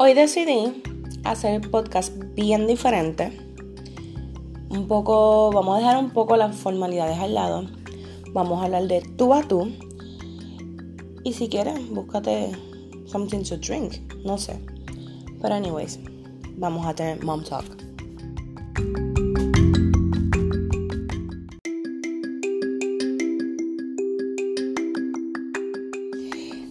Hoy decidí hacer el podcast bien diferente. Un poco, vamos a dejar un poco las formalidades al lado. Vamos a hablar de tú a tú. Y si quieres, búscate something to drink. No sé. Pero anyways, vamos a tener mom talk.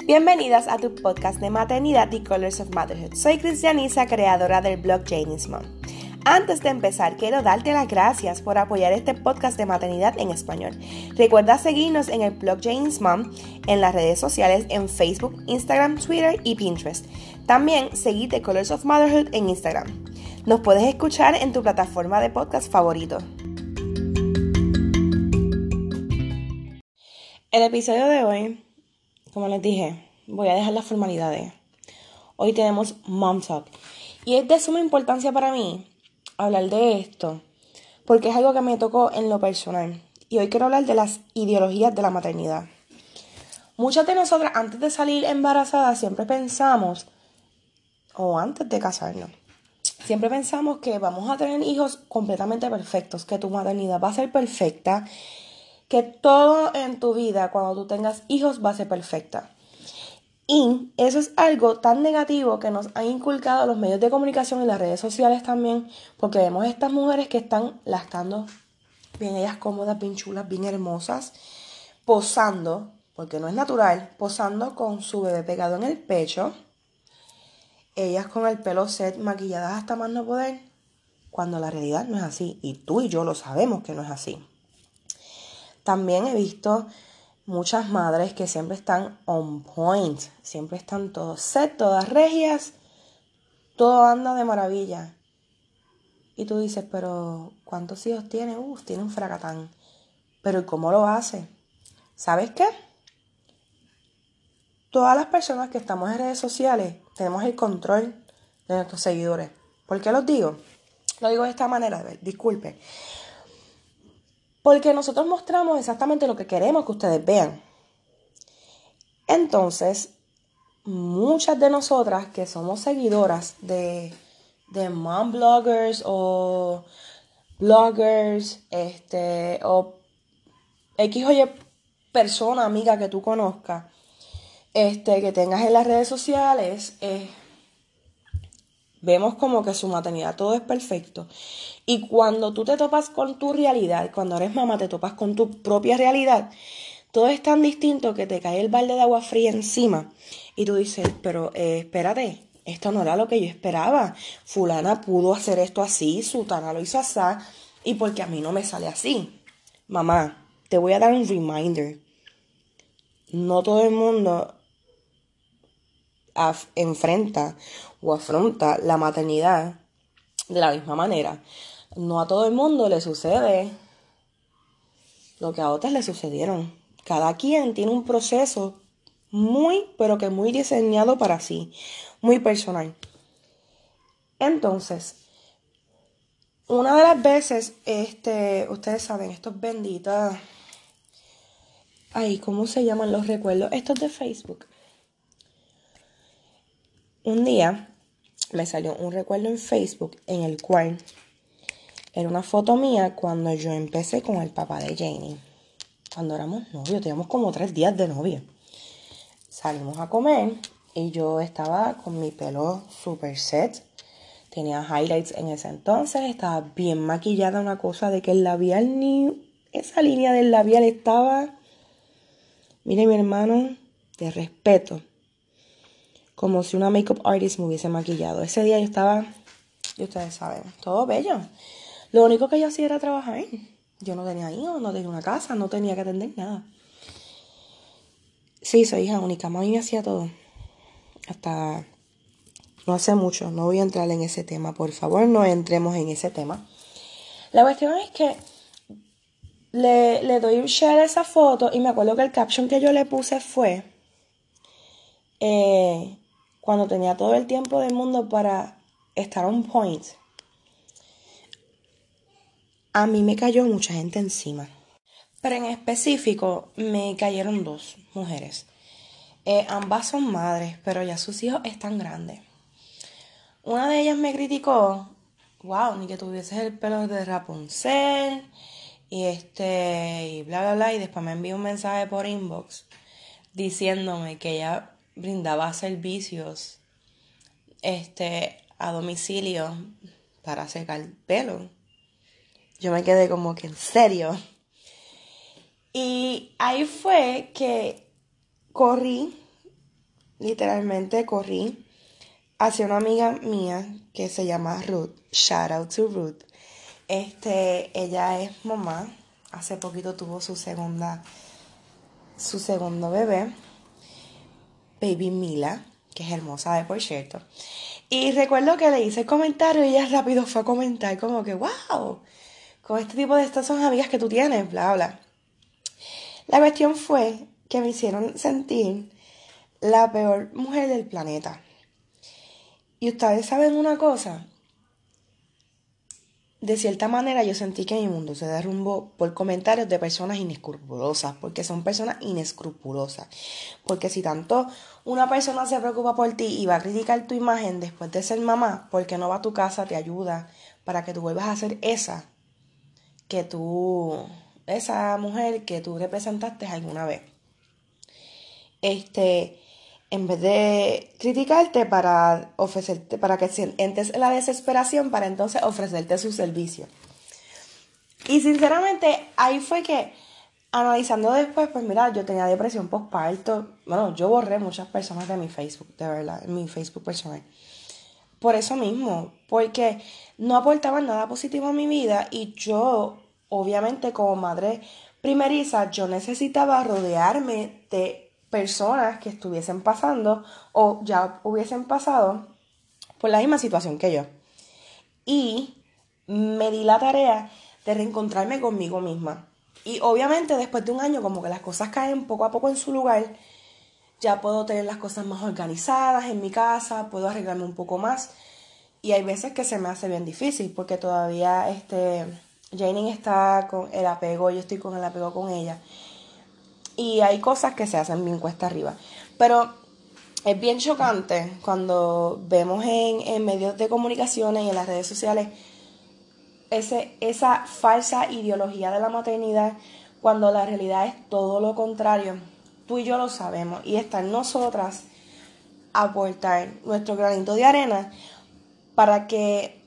Bienvenidas a tu podcast de maternidad y Colors of Motherhood. Soy Cristianisa, creadora del blog Janie's Mom. Antes de empezar, quiero darte las gracias por apoyar este podcast de maternidad en español. Recuerda seguirnos en el blog Janie's Mom, en las redes sociales, en Facebook, Instagram, Twitter y Pinterest. También seguite Colors of Motherhood en Instagram. Nos puedes escuchar en tu plataforma de podcast favorito. El episodio de hoy como les dije, voy a dejar las formalidades. Hoy tenemos Mom Talk. Y es de suma importancia para mí hablar de esto, porque es algo que me tocó en lo personal. Y hoy quiero hablar de las ideologías de la maternidad. Muchas de nosotras antes de salir embarazadas siempre pensamos, o antes de casarnos, siempre pensamos que vamos a tener hijos completamente perfectos, que tu maternidad va a ser perfecta que todo en tu vida, cuando tú tengas hijos, va a ser perfecta. Y eso es algo tan negativo que nos han inculcado los medios de comunicación y las redes sociales también, porque vemos estas mujeres que están lactando, bien ellas cómodas, bien chulas, bien hermosas, posando, porque no es natural, posando con su bebé pegado en el pecho, ellas con el pelo set, maquilladas hasta más no poder, cuando la realidad no es así, y tú y yo lo sabemos que no es así. También he visto muchas madres que siempre están on point, siempre están todos set, todas regias, todo anda de maravilla. Y tú dices, pero ¿cuántos hijos tiene? Uf, tiene un fracatán. Pero ¿cómo lo hace? ¿Sabes qué? Todas las personas que estamos en redes sociales tenemos el control de nuestros seguidores. ¿Por qué los digo? Lo digo de esta manera, disculpe. Porque nosotros mostramos exactamente lo que queremos que ustedes vean. Entonces, muchas de nosotras que somos seguidoras de, de mom bloggers o bloggers, este, o X o Y persona, amiga que tú conozcas, este, que tengas en las redes sociales, eh, vemos como que su maternidad todo es perfecto. Y cuando tú te topas con tu realidad, cuando eres mamá te topas con tu propia realidad, todo es tan distinto que te cae el balde de agua fría encima y tú dices, pero eh, espérate, esto no era lo que yo esperaba. Fulana pudo hacer esto así, Sutana lo hizo así, y porque a mí no me sale así. Mamá, te voy a dar un reminder. No todo el mundo enfrenta o afronta la maternidad de la misma manera. No a todo el mundo le sucede lo que a otras le sucedieron. Cada quien tiene un proceso muy, pero que muy diseñado para sí, muy personal. Entonces, una de las veces, este, ustedes saben, estos benditas, ay, ¿cómo se llaman los recuerdos? Estos de Facebook. Un día me salió un recuerdo en Facebook en el cual era una foto mía cuando yo empecé con el papá de Janie. Cuando éramos novios, teníamos como tres días de novia. Salimos a comer y yo estaba con mi pelo super set. Tenía highlights en ese entonces, estaba bien maquillada, una cosa de que el labial ni esa línea del labial estaba. Mire mi hermano, de respeto como si una makeup artist me hubiese maquillado. Ese día yo estaba, y ustedes saben, todo bello. Lo único que yo hacía era trabajar. Yo no tenía hijos, no tenía una casa, no tenía que atender nada. Sí, soy hija única. Mami me hacía todo. Hasta no hace mucho. No voy a entrar en ese tema. Por favor, no entremos en ese tema. La cuestión es que le, le doy un share a esa foto y me acuerdo que el caption que yo le puse fue... Eh, cuando tenía todo el tiempo del mundo para estar on point, a mí me cayó mucha gente encima. Pero en específico me cayeron dos mujeres. Eh, ambas son madres, pero ya sus hijos están grandes. una de ellas me criticó, wow, ni que tuvieses el pelo de Rapunzel y este y bla bla bla y después me envió un mensaje por inbox diciéndome que ella brindaba servicios este a domicilio para secar el pelo. Yo me quedé como que en serio. Y ahí fue que corrí, literalmente corrí hacia una amiga mía que se llama Ruth. Shout out to Ruth. Este, ella es mamá. Hace poquito tuvo su segunda, su segundo bebé, Baby Mila, que es hermosa de por cierto. Y recuerdo que le hice el comentario y ella rápido fue a comentar como que, wow, con este tipo de estas son amigas que tú tienes, bla, bla. La cuestión fue que me hicieron sentir la peor mujer del planeta. Y ustedes saben una cosa, de cierta manera yo sentí que mi mundo se derrumbó por comentarios de personas inescrupulosas, porque son personas inescrupulosas. Porque si tanto una persona se preocupa por ti y va a criticar tu imagen después de ser mamá, porque no va a tu casa, te ayuda para que tú vuelvas a ser esa que tú esa mujer que tú representaste alguna vez. Este, en vez de criticarte para ofrecerte, para que sientes la desesperación, para entonces ofrecerte su servicio. Y sinceramente, ahí fue que, analizando después, pues mira, yo tenía depresión postparto. Bueno, yo borré muchas personas de mi Facebook, de verdad, mi Facebook personal. Por eso mismo, porque no aportaban nada positivo a mi vida y yo obviamente como madre primeriza yo necesitaba rodearme de personas que estuviesen pasando o ya hubiesen pasado por la misma situación que yo. Y me di la tarea de reencontrarme conmigo misma. Y obviamente después de un año como que las cosas caen poco a poco en su lugar, ya puedo tener las cosas más organizadas en mi casa, puedo arreglarme un poco más. Y hay veces que se me hace bien difícil porque todavía este Janine está con el apego, yo estoy con el apego con ella. Y hay cosas que se hacen bien cuesta arriba. Pero es bien chocante cuando vemos en, medios de comunicación y en las redes sociales ese, esa falsa ideología de la maternidad cuando la realidad es todo lo contrario. Tú y yo lo sabemos y está en nosotras aportar nuestro granito de arena para que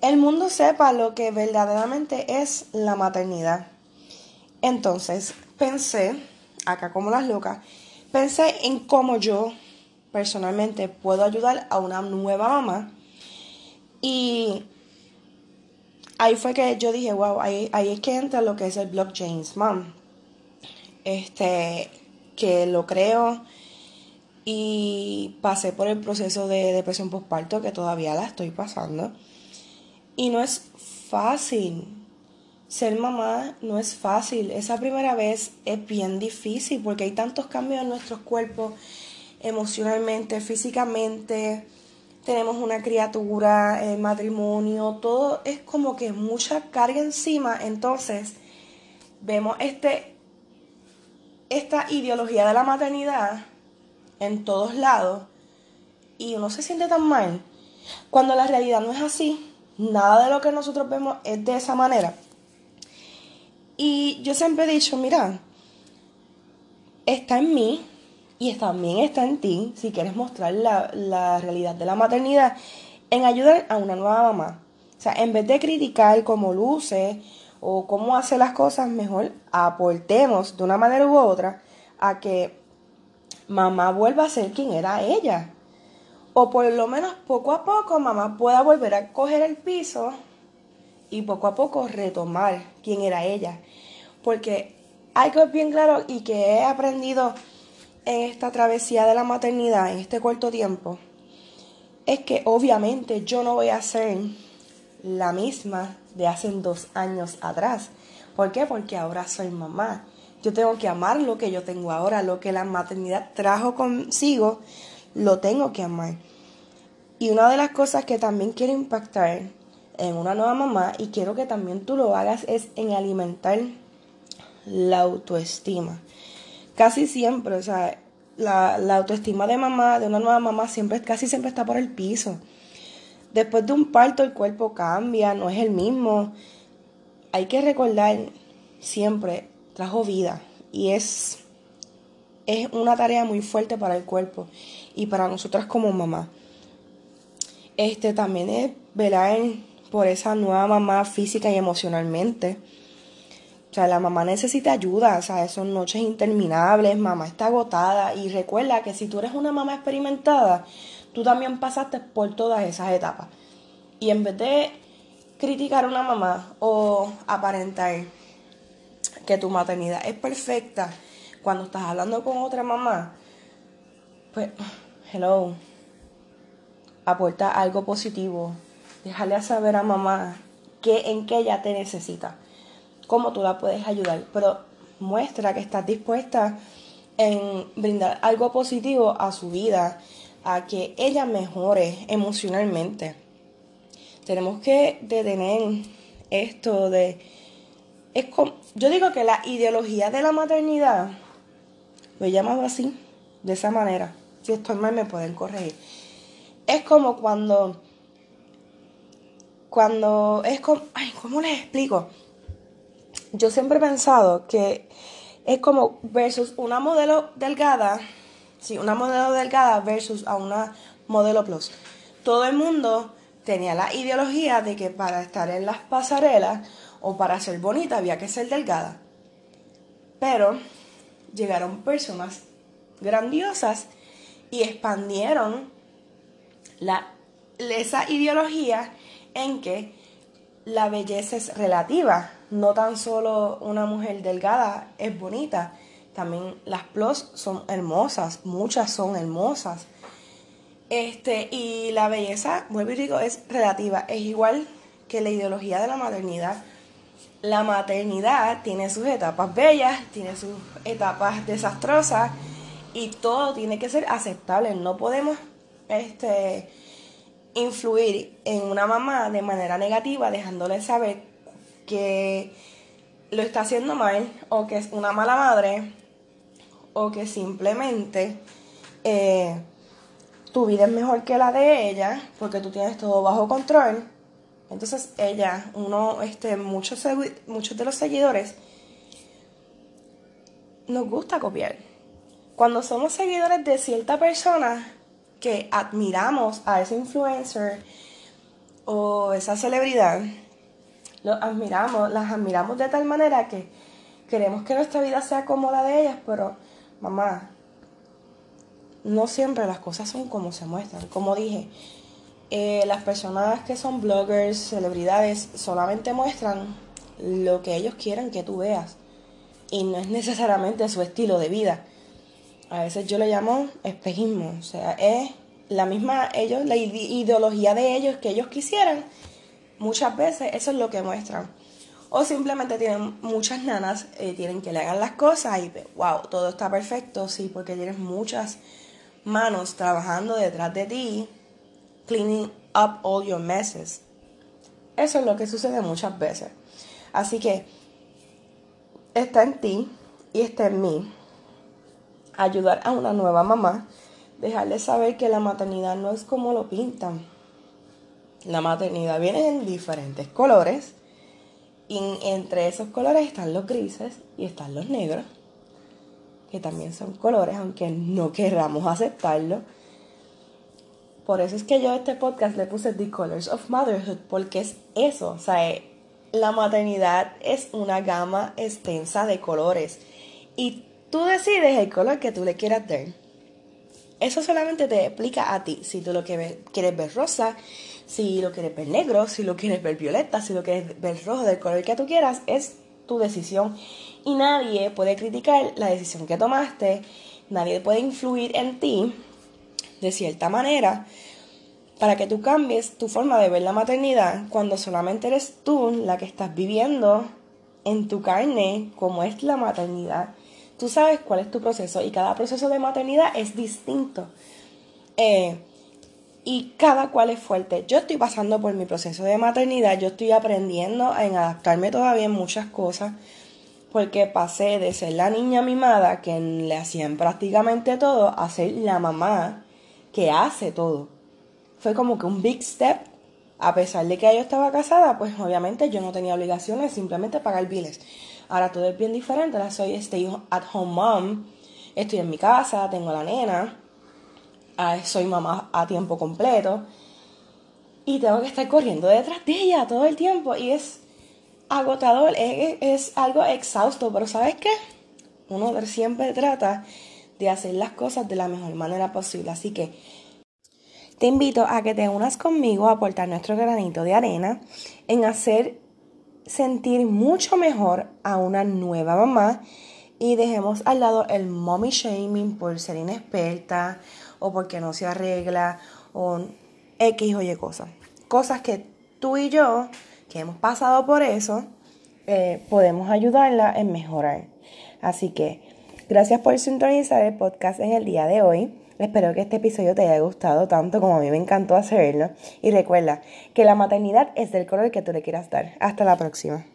el mundo sepa lo que verdaderamente es la maternidad. Entonces, pensé, acá como las locas, pensé en cómo yo personalmente puedo ayudar a una nueva mamá. Y ahí fue que yo dije, wow, ahí, ahí es que entra lo que es el James Mom. Este, que lo creo y pasé por el proceso de depresión postparto que todavía la estoy pasando. Y no es fácil. Ser mamá no es fácil. Esa primera vez es bien difícil porque hay tantos cambios en nuestros cuerpos, emocionalmente, físicamente. Tenemos una criatura, el matrimonio, todo es como que mucha carga encima. Entonces, vemos este, esta ideología de la maternidad en todos lados y uno se siente tan mal cuando la realidad no es así. Nada de lo que nosotros vemos es de esa manera. Y yo siempre he dicho, mira, está en mí y también está en ti, si quieres mostrar la, la realidad de la maternidad, en ayudar a una nueva mamá. O sea, en vez de criticar cómo luce o cómo hace las cosas, mejor aportemos de una manera u otra a que mamá vuelva a ser quien era ella o por lo menos poco a poco mamá pueda volver a coger el piso y poco a poco retomar quién era ella. Porque algo es bien claro y que he aprendido en esta travesía de la maternidad, en este corto tiempo, es que obviamente yo no voy a ser la misma de hace dos años atrás. ¿Por qué? Porque ahora soy mamá. Yo tengo que amar lo que yo tengo ahora, lo que la maternidad trajo consigo, lo tengo que amar. Y una de las cosas que también quiero impactar en una nueva mamá y quiero que también tú lo hagas es en alimentar la autoestima. Casi siempre, o sea, la, autoestima de mamá, de una nueva mamá, siempre, casi siempre está por el piso. Después de un parto el cuerpo cambia, no es el mismo. Hay que recordar siempre, trajo vida y es, es una tarea muy fuerte para el cuerpo y para nosotras como mamá. Este también es velar por esa nueva mamá física y emocionalmente. O sea, la mamá necesita ayuda, o sea, son noches interminables, mamá está agotada y recuerda que si tú eres una mamá experimentada, tú también pasaste por todas esas etapas. Y en vez de criticar a una mamá o aparentar que tu maternidad es perfecta cuando estás hablando con otra mamá, pues, hello, aporta algo positivo. Déjale saber a mamá que, en qué ella te necesita, cómo tú la puedes ayudar, pero muestra que estás dispuesta en brindar algo positivo a su vida, a que ella mejore emocionalmente. Tenemos que detener esto de... Es como, yo digo que la ideología de la maternidad, lo he llamado así, de esa manera. Si estoy mal me pueden corregir. Es como cuando... Cuando es como... Ay, ¿cómo les explico? Yo siempre he pensado que es como versus una modelo delgada Sí, una modelo delgada versus a una modelo plus. Todo el mundo tenía la ideología de que para estar en las pasarelas o para ser bonita había que ser delgada. Pero llegaron personas grandiosas y expandieron la, esa ideología que la belleza es relativa. No tan solo una mujer delgada es bonita, también las plus son hermosas, muchas son hermosas. Este, y la belleza, vuelvo y digo, es relativa. Es igual que la ideología de la maternidad. La maternidad tiene sus etapas bellas, tiene sus etapas desastrosas y todo tiene que ser aceptable. No podemos este, influir en una mamá de manera negativa, dejándole saber que lo está haciendo mal o que es una mala madre o que simplemente eh, tu vida es mejor que la de ella porque tú tienes todo bajo control. Entonces ella, uno, este, muchos, muchos de los seguidores nos gusta copiar. Cuando somos seguidores de cierta persona que admiramos a ese influencer o esa celebridad, los admiramos, las admiramos de tal manera que queremos que nuestra vida sea como la de ellas, pero mamá, no siempre las cosas son como se muestran. Como dije, eh, las personas que son bloggers, celebridades, solamente muestran lo que ellos quieren que tú veas. Y no es necesariamente su estilo de vida. A veces yo le llamo espejismo. O sea, es la misma, ellos, la ideología de ellos que ellos quisieran. Muchas veces eso es lo que muestran. O simplemente tienen muchas nanas, eh, tienen que le hagan las cosas y wow, todo está perfecto, sí, porque tienes muchas manos trabajando detrás de ti, cleaning up all your messes. Eso es lo que sucede muchas veces. Así que está en ti y está en mí ayudar a una nueva mamá, dejarle saber que la maternidad no es como lo pintan. La maternidad viene en diferentes colores y entre esos colores están los grises y están los negros, que también son colores, aunque no queramos aceptarlo. Por eso es que yo a este podcast le puse The Colors of Motherhood, porque es eso, o sea, eh, la maternidad es una gama extensa de colores y tú decides el color que tú le quieras dar. Eso solamente te explica a ti si tú lo quieres ver rosa, si lo quieres ver negro, si lo quieres ver violeta, si lo quieres ver rojo, del color que tú quieras, es tu decisión. Y nadie puede criticar la decisión que tomaste, nadie puede influir en ti de cierta manera para que tú cambies tu forma de ver la maternidad cuando solamente eres tú la que estás viviendo en tu carne como es la maternidad. Tú sabes cuál es tu proceso y cada proceso de maternidad es distinto. Eh, y cada cual es fuerte. Yo estoy pasando por mi proceso de maternidad, yo estoy aprendiendo en adaptarme todavía en muchas cosas, porque pasé de ser la niña mimada que le hacían prácticamente todo a ser la mamá que hace todo. Fue como que un big step A pesar de que yo estaba casada, pues obviamente yo no tenía obligaciones, simplemente pagar biles. Ahora todo es bien diferente, ahora soy stay at home mom, estoy en mi casa, tengo a la nena, ah, soy mamá a tiempo completo. Y tengo que estar corriendo detrás de ella todo el tiempo. Y es agotador, es, es algo exhausto, pero ¿sabes qué? Uno siempre trata de hacer las cosas de la mejor manera posible, así que te invito a que te unas conmigo a aportar nuestro granito de arena en hacer sentir mucho mejor a una nueva mamá y dejemos al lado el mommy shaming por ser inexperta o porque no se arregla o X o Y cosas. Cosas que tú y yo, que hemos pasado por eso, eh, podemos ayudarla en mejorar. Así que gracias por sintonizar el podcast en el día de hoy. Espero que este episodio te haya gustado tanto como a mí me encantó hacerlo. Y recuerda que la maternidad es del color que tú le quieras dar. Hasta la próxima.